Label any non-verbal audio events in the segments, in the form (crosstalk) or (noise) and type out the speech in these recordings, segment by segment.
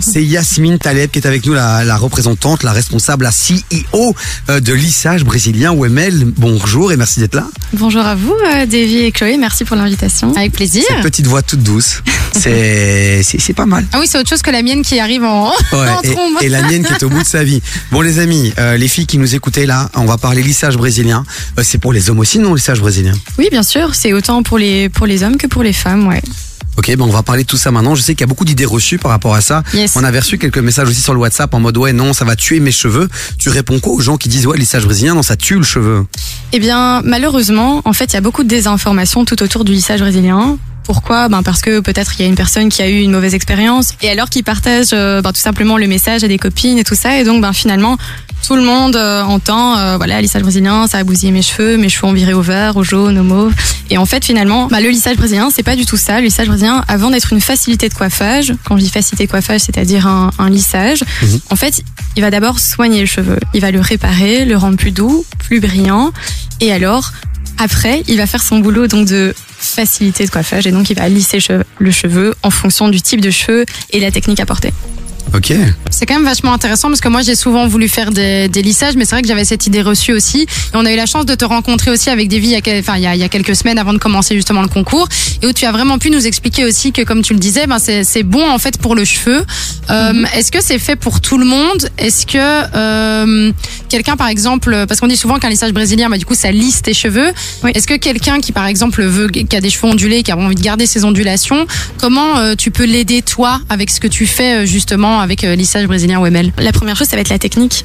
C'est Yasmine Taleb qui est avec nous, la, la représentante, la responsable, la CEO euh, de lissage brésilien OML. Bonjour et merci d'être là. Bonjour à vous, euh, Davy et Chloé. Merci pour l'invitation. Avec plaisir. Cette petite voix toute douce, (laughs) c'est c'est c'est pas mal. Ah oui, c'est autre chose que la mienne qui arrive en, (laughs) Ouais, en trombe. et, et la mienne qui est au bout de sa vie. Bon les amis, euh, les filles qui nous écoutaient là, on va parler lissage brésilien. Euh, c'est pour les hommes aussi, non, lissage brésilien? Oui, bien sûr, c'est autant pour les, pour les hommes que pour les femmes, ouais. Ok, ben on va parler de tout ça maintenant. Je sais qu'il y a beaucoup d'idées reçues par rapport à ça. Yes. On avait reçu quelques messages aussi sur le WhatsApp en mode ouais non ça va tuer mes cheveux. Tu réponds quoi aux gens qui disent ouais lissage brésilien non ça tue le cheveu? Eh bien, malheureusement, en fait, il y a beaucoup de désinformations tout autour du lissage brésilien. Pourquoi? Ben Parce que peut-être il y a une personne qui a eu une mauvaise expérience et alors qui partage euh, ben, tout simplement le message à des copines et tout ça. Et donc, ben, finalement, tout le monde euh, entend, euh, voilà, lissage brésilien, ça a bousillé mes cheveux, mes cheveux ont viré au vert, au jaune, au mauve. Et en fait, finalement, ben, le lissage brésilien, c'est pas du tout ça. Le lissage brésilien, avant d'être une facilité de coiffage, quand je dis facilité de coiffage, c'est-à-dire un, un lissage, Mhm. en fait, il va d'abord soigner le cheveu. Il va le réparer, le rendre plus doux, plus brillant. Et alors, après, il va faire son boulot donc de facilité de coiffage et donc il va lisser le cheveu en fonction du type de cheveux et de la technique apportée. Ok. C'est quand même vachement intéressant parce que moi j'ai souvent voulu faire des, des lissages, mais c'est vrai que j'avais cette idée reçue aussi. Et on a eu la chance de te rencontrer aussi avec Davy il y a, enfin, il y a, il y a quelques semaines avant de commencer justement le concours, et où tu as vraiment pu nous expliquer aussi que comme tu le disais, ben c'est c'est bon en fait pour le cheveu. Euh, Est-ce que c'est fait pour tout le monde? Est-ce que euh, quelqu'un par exemple, parce qu'on dit souvent qu'un lissage brésilien, bah, du coup ça lisse tes cheveux. Oui. Est-ce que quelqu'un qui par exemple veut, qui a des cheveux ondulés, qui a envie de garder ses ondulations, comment euh, tu peux l'aider toi avec ce que tu fais euh, justement avec euh, lissage brésilien OML La première chose, ça va être la technique.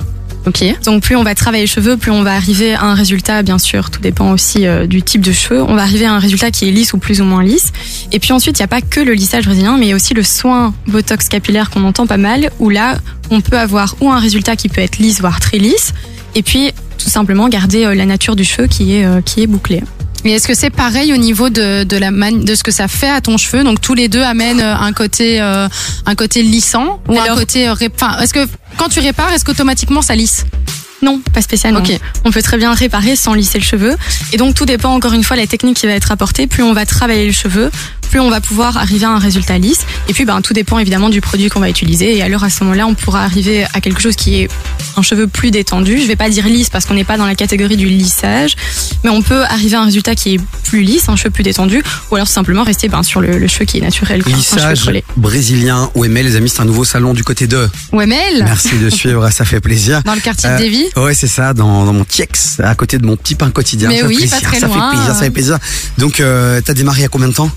Donc plus on va travailler les cheveux, plus on va arriver à un résultat, bien sûr, tout dépend aussi euh, du type de cheveux. On va arriver à un résultat qui est lisse ou plus ou moins lisse. Et puis ensuite, il n'y a pas que le lissage brésilien, mais il y a aussi le soin botox capillaire qu'on entend pas mal, où là, on peut avoir ou un résultat qui peut être lisse, voire très lisse, et puis tout simplement garder euh, la nature du cheveu qui est, euh, qui est bouclée. Et est-ce que c'est pareil au niveau de, de la man- de ce que ça fait à ton cheveu? Donc tous les deux amènent euh, un côté euh, un côté lissant ou un côté euh, ré- enfin est-ce que quand tu répares est-ce qu'automatiquement ça lisse? Non, pas spécialement. Ok. On peut très bien réparer sans lisser le cheveu. Et donc tout dépend encore une fois de la technique qui va être apportée. Plus on va travailler le cheveu, plus on va pouvoir arriver à un résultat lisse. Et puis ben, tout dépend évidemment du produit qu'on va utiliser. Et alors à ce moment-là, on pourra arriver à quelque chose qui est un cheveu plus détendu. Je vais pas dire lisse parce qu'on n'est pas dans la catégorie du lissage, mais on peut arriver à un résultat qui est plus lisse, un cheveu plus détendu, ou alors simplement rester ben, sur le, le cheveu qui est naturel. Lissage brésilien OML les amis c'est un nouveau salon du côté de. OML Merci de suivre ça fait plaisir. dans le quartier Euh, de Davy Ouais, c'est ça, dans, dans mon Tiex, à côté de mon petit pain quotidien. Mais ça oui, fait pas très ça loin. fait plaisir, ça fait plaisir. Donc, euh, t'as démarré il y a combien de temps?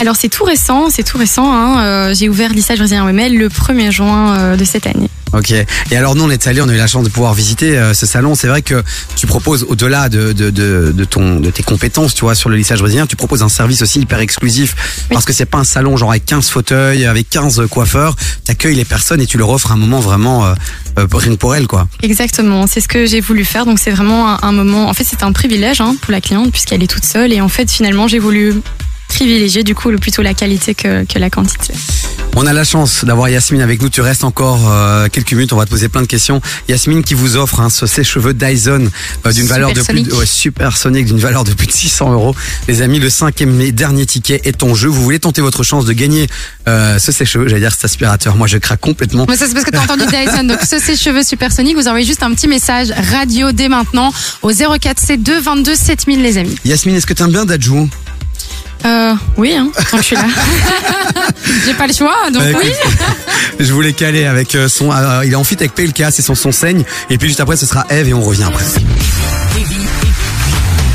Alors c'est tout récent, c'est tout récent. Hein. Euh, J'ai ouvert lissage brésilien OML le 1er juin euh, de cette année. Ok. Et alors nous on est allés, on a eu la chance de pouvoir visiter euh, ce salon. C'est vrai que tu proposes au-delà de, de, de, de ton de tes compétences, tu vois, sur le lissage brésilien, tu proposes un service aussi hyper exclusif Oui. parce que c'est pas un salon genre avec 15 fauteuils, avec 15 coiffeurs. T'accueilles les personnes et tu leur offres un moment vraiment euh, euh, rien que pour elles quoi. Exactement, c'est ce que j'ai voulu faire. Donc c'est vraiment un, un moment. En fait, c'est un privilège hein, pour la cliente puisqu'elle est toute seule. Et en fait, finalement, j'ai voulu privilégier du coup plutôt la qualité que, que la quantité. On a la chance d'avoir Yasmine avec nous. Tu restes encore euh, quelques minutes. On va te poser plein de questions. Yasmine qui vous offre hein, ce sèche-cheveux Dyson euh, d'une valeur de plus de, ouais, supersonique d'une valeur de plus de 600 euros. Les amis, le cinquième et dernier ticket est en jeu. Vous voulez tenter votre chance de gagner euh, ce sèche-cheveux? J'allais dire cet aspirateur. Moi, je craque complètement. Mais ça c'est parce que t'as entendu Dyson. Donc ce c'est cheveux supersoniques. Vous envoyez juste un petit message radio dès maintenant au 04 C2 22 7000 les amis. Yasmine, est-ce que t'aimes bien Dajou? Euh, oui, hein, quand je suis là. (laughs) J'ai pas le choix donc Bah, oui. Je voulais caler avec euh, son. euh, il est en fit avec PLK, c'est son son saigne. Et puis juste après, ce sera Eve et on revient après.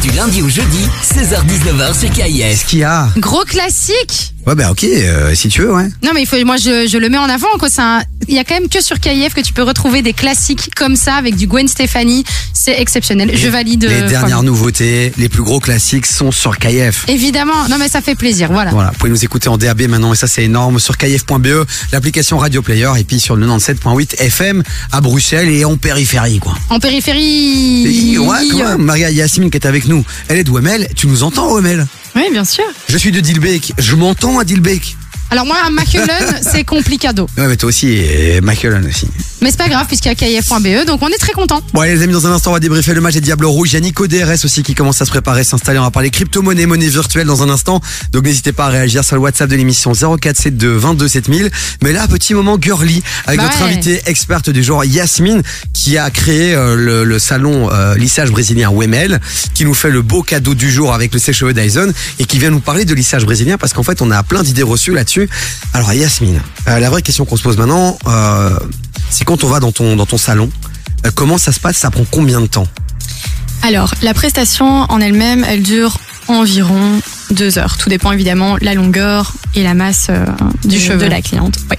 Du lundi au jeudi, 16h-19h sur KIF. Est-ce qu'il y a Gros classique. Ouais, bah ok, euh, si tu veux, ouais. Non mais il faut, moi je, je le mets en avant quoi. C'est un- il y a quand même que sur KIF que tu peux retrouver des classiques comme ça avec du Gwen Stefani. C'est exceptionnel. je valide. Les euh, dernières quoi. nouveautés, les plus gros classiques sont sur KF. Évidemment. Non mais ça fait plaisir. Voilà. Voilà, vous pouvez nous écouter en DAB maintenant et ça c'est énorme sur kf.be, l'application Radio Player et puis sur le 97.8 FM à Bruxelles et en périphérie quoi. En périphérie. Et ouais, quand même, Maria Yasmine qui est avec nous, elle est d'OML, tu nous entends OML Oui, bien sûr. Je suis de Dilbeek, je m'entends à Dilbeek. Alors moi à Maculen (laughs) c'est complicado. Ouais mais toi aussi, et Michael aussi. Mais c'est pas grave puisqu'il y a KIF.be, donc on est très content. Bon, allez, les amis, dans un instant, on va débriefer le match des Diables Rouges. Il y a Nico DRS aussi qui commence à se préparer, s'installer. On va parler crypto-monnaie, monnaie virtuelle dans un instant. Donc, n'hésitez pas à réagir sur le WhatsApp de l'émission 0472 22 7000. Mais là, petit moment girly avec Bah notre ouais. invitée experte du genre Yasmine qui a créé euh, le, le salon euh, lissage brésilien Wemel qui nous fait le beau cadeau du jour avec le sèche-cheveux Dyson et qui vient nous parler de lissage brésilien parce qu'en fait, on a plein d'idées reçues là-dessus. Alors, Yasmine, euh, la vraie question qu'on se pose maintenant, euh, c'est quand on va dans ton, dans ton salon, euh, comment ça se passe? Ça prend combien de temps? Alors, la prestation en elle-même, elle dure environ deux heures. Tout dépend évidemment la longueur et la masse euh, du Du cheveu cheveu. de la cliente. Ouais.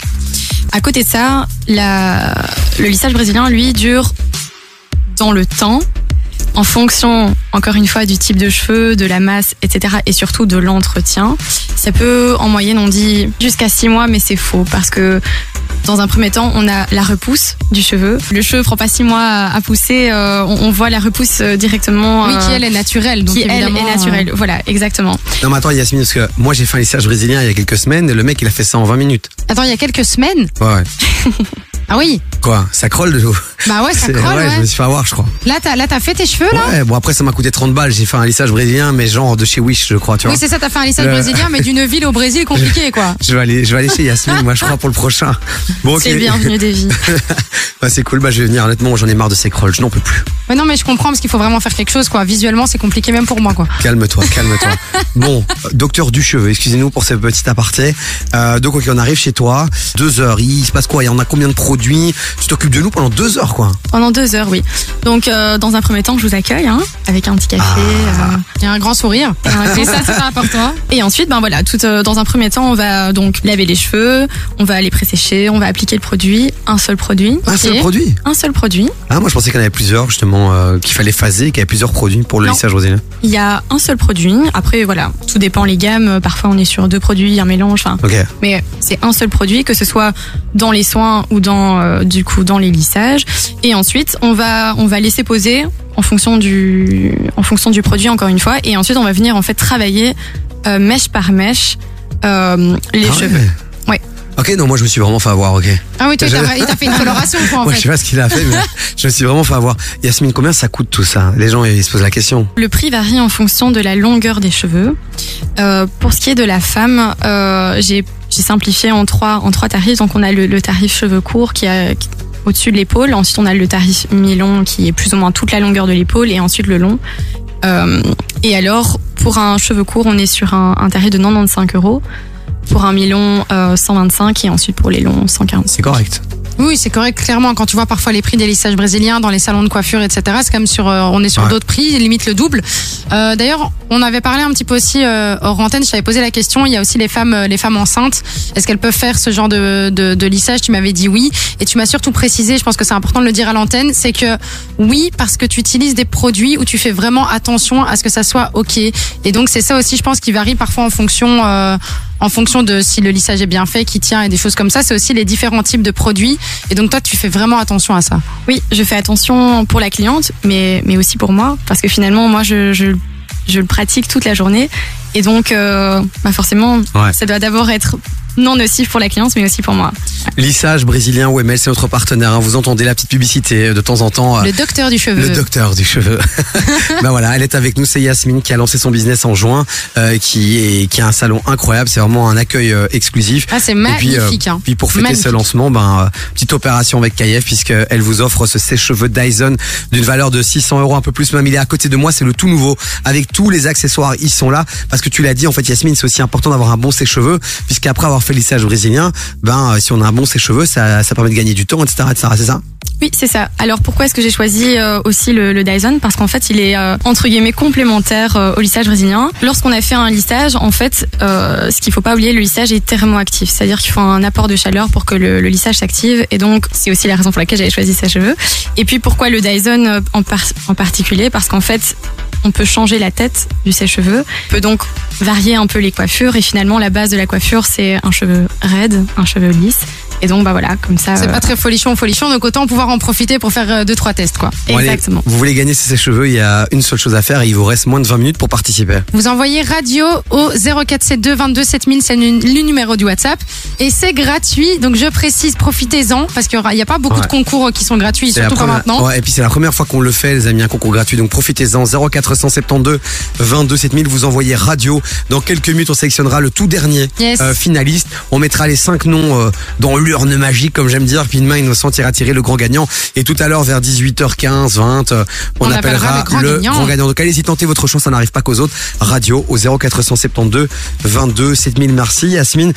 À côté de ça, la, le lissage brésilien, lui, dure dans le temps, en fonction, encore une fois, du type de cheveux, de la masse, etc. et surtout de l'entretien. Ça peut, en moyenne, on dit jusqu'à six mois, mais c'est faux parce que dans un premier temps, on a la repousse du cheveu. Le cheveu prend pas six mois à, à pousser. euh, on, on voit la repousse euh, directement. Oui, qui euh, elle est naturelle. Donc qui elle est naturelle. Voilà, exactement. Non mais attends Yasmine, parce que moi j'ai fait un lissage brésilien il y a quelques semaines et le mec il a fait ça en 20 minutes. Attends, il y a quelques semaines? Ouais, ouais. (laughs) Ah oui. Quoi? Ça crolle de l'eau Bah ouais, ça C'est- crolle. ouais, je me suis fait avoir je crois. Là, t'as là, t'as fait tes cheveux là. Ouais, bon après ça m'a coûté 30 balles, j'ai fait un lissage brésilien mais genre de chez Wish je crois, tu vois. Oui, c'est ça. T'as fait un lissage Le- brésilien, mais d'une ville au Brésil (laughs) compliqué quoi. je vais aller, je vais aller chez Yasmine, moi je crois pour le prochain. Bon ok. C'est le bienvenu des (laughs) vies. Bah, c'est cool, bah je vais venir. Honnêtement, j'en ai marre de ces crolls, je n'en peux plus. Mais non, mais je comprends parce qu'il faut vraiment faire quelque chose quoi. Visuellement, c'est compliqué même pour moi quoi. Calme-toi, (laughs) calme-toi. bon, euh, docteur du cheveu, excusez-nous pour ce petit aparté. Euh, donc ok, on arrive chez toi, deux heures. Il se passe quoi? Il y en a combien de produits? Tu t'occupes de nous pendant deux heures, quoi. Pendant deux heures, oui. Donc, euh, dans un premier temps, je vous accueille hein, avec un petit café. euh, Il y a un grand sourire. (laughs) Et ça, c'est important. Et ensuite, ben voilà, tout euh, dans un premier temps, on va donc laver les cheveux, on va les présécher, on va appliquer le produit, un seul produit, Un Ok. seul produit? Un seul produit. Ah, moi je pensais qu'il y en avait plusieurs, justement, euh, qu'il fallait phaser, qu'il y avait plusieurs produits pour le Non. lissage brésilien. Il y a un seul produit. Après, voilà, tout dépend les gammes. Parfois, on est sur deux produits, un mélange. Enfin, Ok. mais c'est un seul produit, que ce soit dans les soins ou dans euh, du coup dans les lissages. Et ensuite, on va on va laisser poser en fonction du en fonction du produit encore une fois. Et ensuite, on va venir en fait travailler euh, mèche par mèche euh, les Ah cheveux. Ouais. Ok, non, moi je me suis vraiment fait avoir, ok. Ah oui, toi, Je- il t'a fait une coloration quoi en (laughs) Moi je sais fait. pas ce qu'il a fait, mais (laughs) je me suis vraiment fait avoir. Yasmine, combien ça coûte tout ça? Les gens ils se posent la question. Le prix varie en fonction de la longueur des cheveux. Euh, pour ce qui est de la femme, j'ai j'ai simplifié en trois en trois tarifs. Donc on a le, le tarif cheveux courts qui a qui- au-dessus de l'épaule. Ensuite on a le tarif mi-long qui est plus ou moins toute la longueur de l'épaule et ensuite le long. Euh, et alors pour un cheveu court on est sur un, tarif de 95 euros. Pour un mi-long, euh, 125 et ensuite pour les longs, 140. C'est correct. Oui, c'est correct. Clairement, quand tu vois parfois les prix des lissages brésiliens dans les salons de coiffure, etc., c'est comme sur, euh, on est sur Ouais. d'autres prix, limite le double. Euh, D'ailleurs, on avait parlé un petit peu aussi euh, hors antenne. Je t'avais posé la question. Il y a aussi les femmes, euh, les femmes enceintes. Est-ce qu'elles peuvent faire ce genre de, de, de lissage? Tu m'avais dit oui, et tu m'as surtout précisé. Je pense que c'est important de le dire à l'antenne. C'est que oui, parce que tu utilises des produits où tu fais vraiment attention à ce que ça soit ok. Et donc c'est ça aussi, je pense, qui varie parfois en fonction. En fonction de si le lissage est bien fait, qui tient et des choses comme ça, c'est aussi les différents types de produits. Et donc toi, tu fais vraiment attention à ça. Oui, je fais attention pour la cliente, mais, mais aussi pour moi, parce que finalement, moi, je, je, je le pratique toute la journée. Et donc, euh, bah forcément, Ouais. ça doit d'abord être non nocif pour la cliente, mais aussi pour moi. Lissage brésilien Wemel, c'est notre partenaire. hein. Vous entendez la petite publicité de temps en temps. euh, Le docteur du cheveu. Le docteur du cheveu. (laughs) ben voilà, elle est avec nous, c'est Yasmine qui a lancé son business en juin, euh, qui est qui a un salon incroyable, c'est vraiment un accueil euh, exclusif. Ah, c'est Et puis, euh, magnifique. hein. puis pour fêter Magnifique. ce lancement, ben euh, petite opération avec KF puisque elle vous offre ce sèche-cheveux Dyson d'une valeur de 600 euros un peu plus même. Il est à côté de moi, c'est le tout nouveau avec tous les accessoires. Ils sont là parce que tu l'as dit en fait, Yasmine, c'est aussi important d'avoir un bon sèche-cheveux puisqu'après avoir le lissage brésilien, ben euh, si on a un bon sèche-cheveux, ça ça permet de gagner du temps, etc.. C'est ça? Oui, c'est ça. Alors pourquoi est-ce que j'ai choisi euh, aussi le, Dyson? Parce qu'en fait, il est euh, entre guillemets complémentaire au lissage brésilien. Lorsqu'on a fait un lissage, en fait, ce qu'il faut pas oublier, le lissage est thermoactif, c'est-à-dire qu'il faut un apport de chaleur pour que le, lissage s'active. Et donc, c'est aussi la raison pour laquelle j'avais choisi sa cheveux. Et puis pourquoi le Dyson en particulier? Parce qu'en fait, on peut changer la tête du sèche-cheveux. On peut donc varier un peu les coiffures et finalement la base de la coiffure c'est un cheveu raide, un cheveu lisse. Et donc bah voilà, comme ça. C'est euh, pas très folichon, folichon, donc autant pouvoir en profiter pour faire euh, deux trois tests quoi. Bon, allez, Exactement. vous voulez gagner ces cheveux, il y a une seule chose à faire et il vous reste moins de 20 minutes pour participer. Vous envoyez radio au 0472 22 7000, c'est le numéro du WhatsApp. Et c'est gratuit, donc je précise, profitez-en, parce qu'il n'y a pas beaucoup Ouais. de concours qui sont gratuits, C'est la surtout pas première- maintenant. Ouais, et puis c'est la première fois qu'on le fait, les amis, un concours gratuit. Donc profitez-en. 0472 22 7000. Vous envoyez radio. Dans quelques minutes, on sélectionnera le tout dernier Yes. euh, finaliste. On mettra les cinq noms euh, dans l'urne magique, comme j'aime dire. Puis une main innocente ira tirer le grand gagnant. Et tout à l'heure, vers 18h15, 20, euh, on, On appellera appellera le grand gagnant. Donc allez-y, tentez votre chance. Ça n'arrive pas qu'aux autres. Radio au 0472 22 7000. Merci, Yasmine.